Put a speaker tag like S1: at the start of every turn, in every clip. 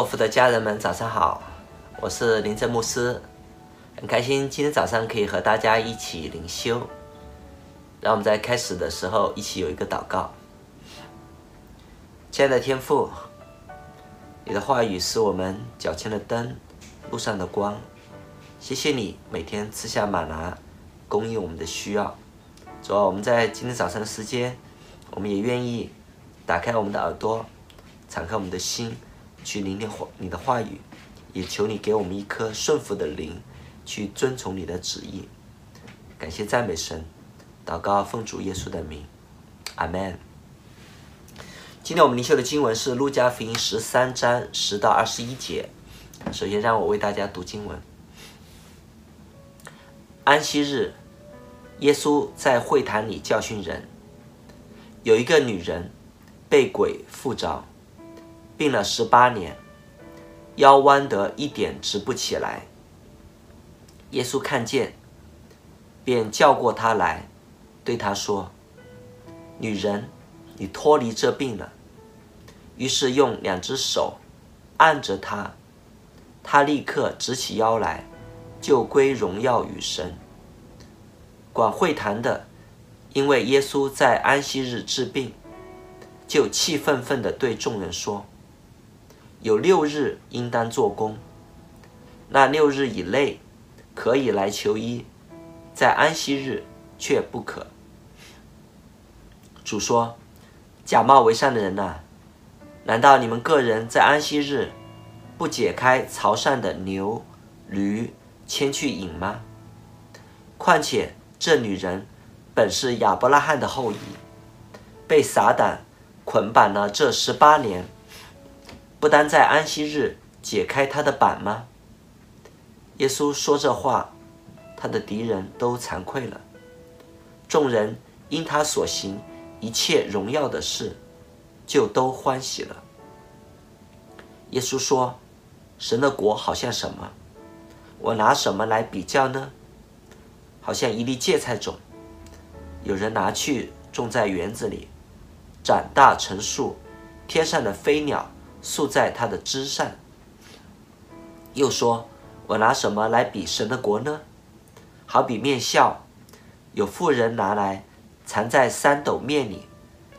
S1: 洛福的家人们，早上好，我是林正牧师，很开心今天早上可以和大家一起灵修。让我们在开始的时候一起有一个祷告。亲爱的天父，你的话语是我们脚前的灯，路上的光。谢谢你每天赐下吗哪，供应我们的需要。主要，我们在今天早上的时间，我们也愿意打开我们的耳朵，敞开我们的心。去聆听话你的话语，也求你给我们一颗顺服的灵，去遵从你的旨意。感谢赞美神，祷告奉主耶稣的名，阿门。今天我们灵修的经文是路加福音十三章十到二十一节。首先让我为大家读经文。安息日，耶稣在会堂里教训人，有一个女人被鬼附着。病了十八年，腰弯得一点直不起来。耶稣看见，便叫过他来，对他说：“女人，你脱离这病了。”于是用两只手按着他，他立刻直起腰来，就归荣耀与神。管会堂的，因为耶稣在安息日治病，就气愤愤地对众人说。有六日应当做工，那六日以内可以来求医，在安息日却不可。主说：“假冒为善的人呐，难道你们个人在安息日不解开槽上的牛、驴牵去饮吗？况且这女人本是亚伯拉罕的后裔，被撒旦捆绑了这十八年。”不单在安息日解开他的板吗？耶稣说这话，他的敌人都惭愧了。众人因他所行一切荣耀的事，就都欢喜了。耶稣说：“神的国好像什么？我拿什么来比较呢？好像一粒芥菜种，有人拿去种在园子里，长大成树，天上的飞鸟。”宿在他的枝上。又说：“我拿什么来比神的国呢？好比面酵，有妇人拿来藏在三斗面里，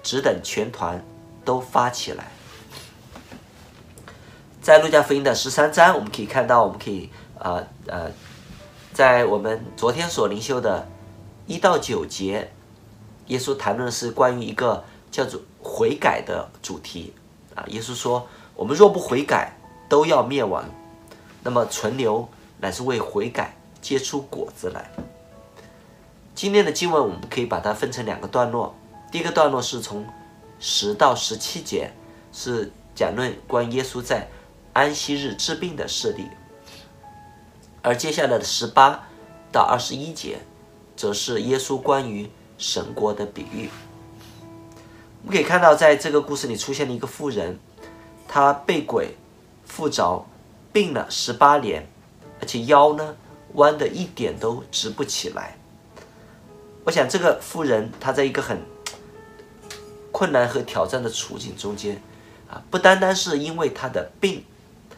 S1: 只等全团都发起来。”在路加福音的十三章，我们可以看到，我们可以呃呃，在我们昨天所灵修的一到九节，耶稣谈论的是关于一个叫做悔改的主题。啊，耶稣说：“我们若不悔改，都要灭亡。那么存留乃是为悔改结出果子来。”今天的经文我们可以把它分成两个段落。第一个段落是从十到十七节，是讲论关耶稣在安息日治病的事例；而接下来的十八到二十一节，则是耶稣关于神国的比喻。我们可以看到，在这个故事里出现了一个妇人，她被鬼附着，病了十八年，而且腰呢弯的一点都直不起来。我想，这个妇人她在一个很困难和挑战的处境中间啊，不单单是因为她的病，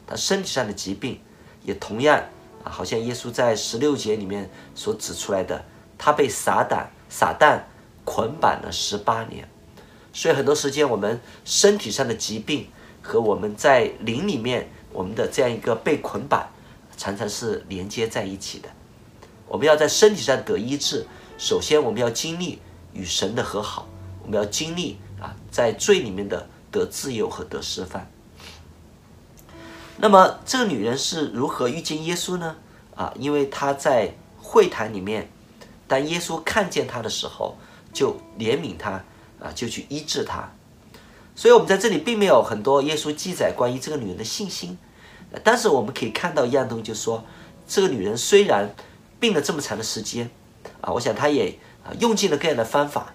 S1: 她身体上的疾病，也同样啊，好像耶稣在十六节里面所指出来的，她被撒旦撒旦捆绑了十八年。所以很多时间，我们身体上的疾病和我们在灵里面我们的这样一个被捆绑，常常是连接在一起的。我们要在身体上得医治，首先我们要经历与神的和好，我们要经历啊，在罪里面的得自由和得释放。那么这个女人是如何遇见耶稣呢？啊，因为她在会堂里面，当耶稣看见她的时候，就怜悯她。啊，就去医治她，所以，我们在这里并没有很多耶稣记载关于这个女人的信心，但是我们可以看到一样东西，就是说，这个女人虽然病了这么长的时间，啊，我想她也啊用尽了各样的方法，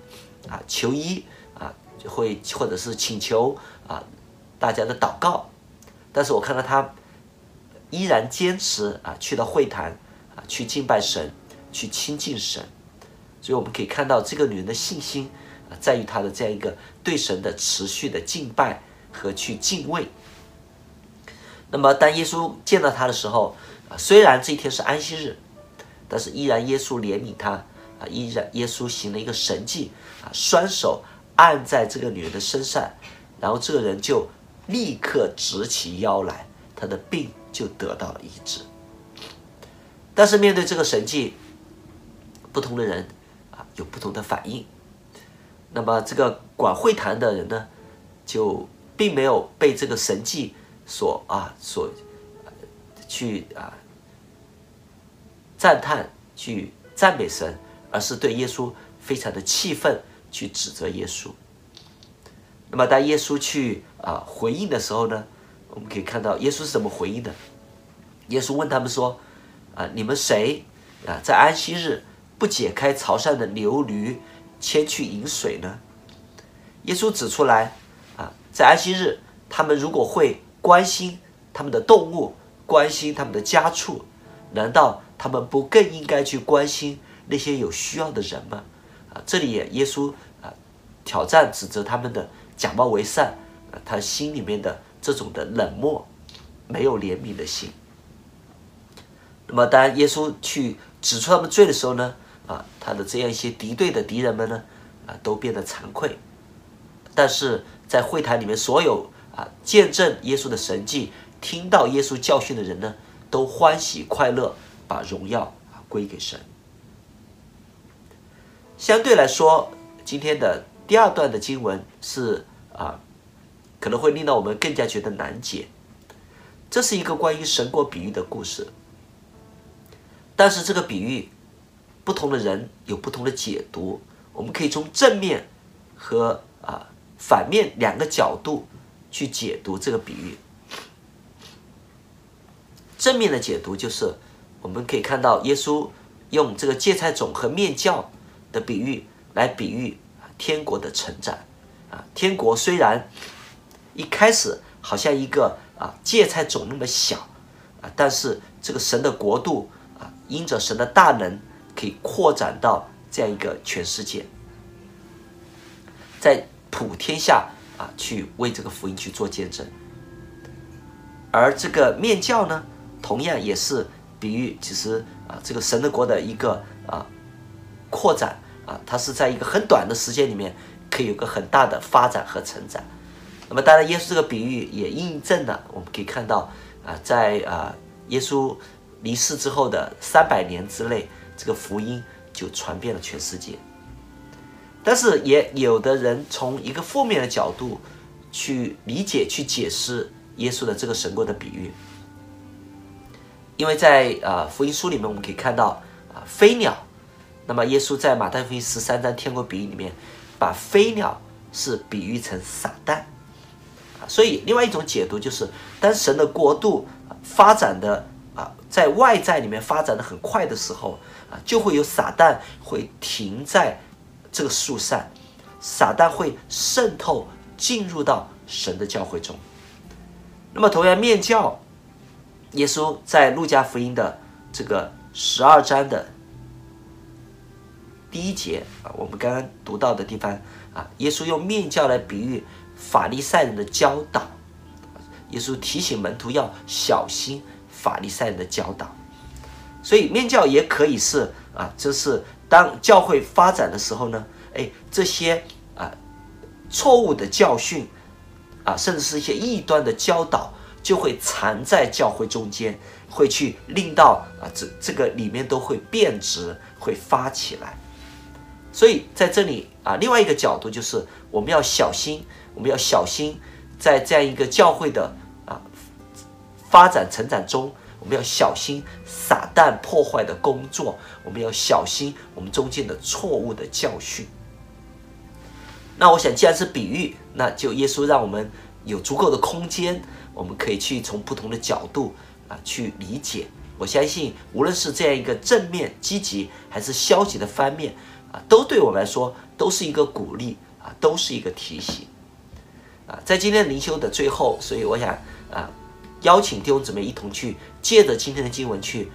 S1: 啊，求医啊，会或者是请求啊大家的祷告，但是我看到她依然坚持啊去到会堂啊去敬拜神，去亲近神，所以我们可以看到这个女人的信心。在于他的这样一个对神的持续的敬拜和去敬畏。那么当耶稣见到他的时候，啊，虽然这一天是安息日，但是依然耶稣怜悯他，啊，依然耶稣行了一个神迹，啊，双手按在这个女人的身上，然后这个人就立刻直起腰来，他的病就得到了医治。但是面对这个神迹，不同的人啊有不同的反应。那么这个管会堂的人呢，就并没有被这个神迹所啊所去啊赞叹、去赞美神，而是对耶稣非常的气愤，去指责耶稣。那么当耶稣去啊回应的时候呢，我们可以看到耶稣是怎么回应的。耶稣问他们说。啊！你们谁啊，在安息日不解开槽上的牛驴，牵去饮水呢？耶稣指出来啊，在安息日，他们如果会关心他们的动物，关心他们的家畜，难道他们不更应该去关心那些有需要的人吗？啊，这里耶稣啊，挑战指责他们的假冒为善，啊，他心里面的这种的冷漠，没有怜悯的心。那么，当耶稣去指出他们罪的时候呢，啊，他的这样一些敌对的敌人们呢，啊，都变得惭愧。但是在会堂里面，所有啊见证耶稣的神迹、听到耶稣教训的人呢，都欢喜快乐，把荣耀啊归给神。相对来说，今天的第二段的经文是啊，可能会令到我们更加觉得难解。这是一个关于神国比喻的故事。但是这个比喻，不同的人有不同的解读。我们可以从正面和啊反面两个角度去解读这个比喻。正面的解读就是，我们可以看到耶稣用这个芥菜种和面酵的比喻来比喻天国的成长。啊，天国虽然一开始好像一个啊芥菜种那么小，啊，但是这个神的国度啊。因着神的大能，可以扩展到这样一个全世界，在普天下啊，去为这个福音去做见证。而这个面教呢，同样也是比喻，其实啊，这个神的国的一个啊扩展啊，它是在一个很短的时间里面，可以有个很大的发展和成长。那么，当然，耶稣这个比喻也印证了，我们可以看到啊，在啊，耶稣。离世之后的三百年之内，这个福音就传遍了全世界。但是也有的人从一个负面的角度去理解、去解释耶稣的这个神国的比喻，因为在啊福音书里面我们可以看到啊飞鸟，那么耶稣在马太福音十三章天国比喻里面，把飞鸟是比喻成撒旦啊，所以另外一种解读就是，当神的国度发展的。在外在里面发展的很快的时候，啊，就会有撒旦会停在这个树上，撒旦会渗透进入到神的教会中。那么同样，面教，耶稣在路加福音的这个十二章的第一节啊，我们刚刚读到的地方啊，耶稣用面教来比喻法利赛人的教导，耶稣提醒门徒要小心。法利赛人的教导，所以面教也可以是啊，就是当教会发展的时候呢，哎，这些啊错误的教训啊，甚至是一些异端的教导，就会藏在教会中间，会去令到啊这这个里面都会变质，会发起来。所以在这里啊，另外一个角度就是我们要小心，我们要小心在这样一个教会的。发展成长中，我们要小心撒旦破坏的工作，我们要小心我们中间的错误的教训。那我想，既然是比喻，那就耶稣让我们有足够的空间，我们可以去从不同的角度啊去理解。我相信，无论是这样一个正面积极，还是消极的方面啊，都对我们来说都是一个鼓励啊，都是一个提醒啊。在今天灵修的最后，所以我想啊。邀请弟兄姊妹一同去借着今天的经文去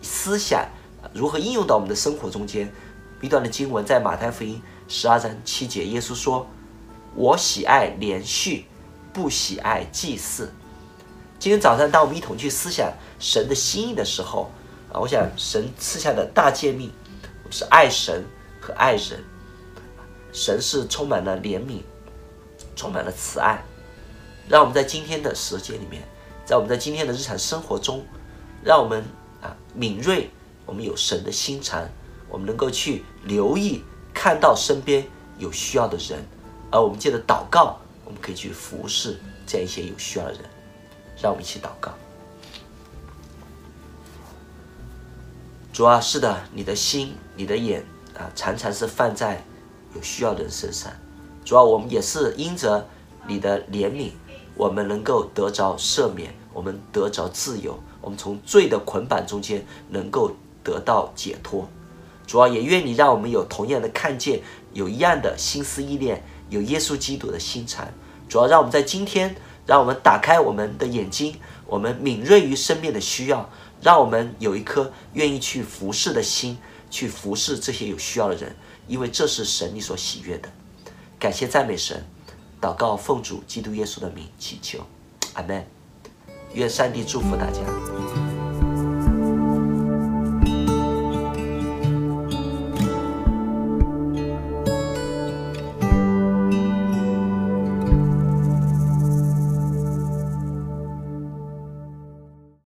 S1: 思想如何应用到我们的生活中间。一段的经文在马太福音十二章七节，耶稣说：“我喜爱连续，不喜爱祭祀。”今天早上，当我们一同去思想神的心意的时候，啊，我想神赐下的大诫命是爱神和爱人。神是充满了怜悯，充满了慈爱，让我们在今天的时间里面，在我们在今天的日常生活中，让我们啊敏锐，我们有神的心肠，我们能够去留意看到身边有需要的人，而我们借着祷告，我们可以去服侍这样一些有需要的人。让我们一起祷告。主啊，是的，你的心、你的眼啊，常常是放在有需要的人身上。主啊，我们也是因着你的怜悯，我们能够得着赦免，我们得着自由，我们从罪的捆绑中间能够得到解脱。主啊，也愿你让我们有同样的看见，有一样的心思意念，有耶稣基督的心肠。主要，让我们在今天。让我们打开我们的眼睛，我们敏锐于生命的需要，让我们有一颗愿意去服侍的心，去服侍这些有需要的人，因为这是神你所喜悦的。感谢赞美神，祷告奉主基督耶稣的名祈求，阿门。愿上帝祝福大家。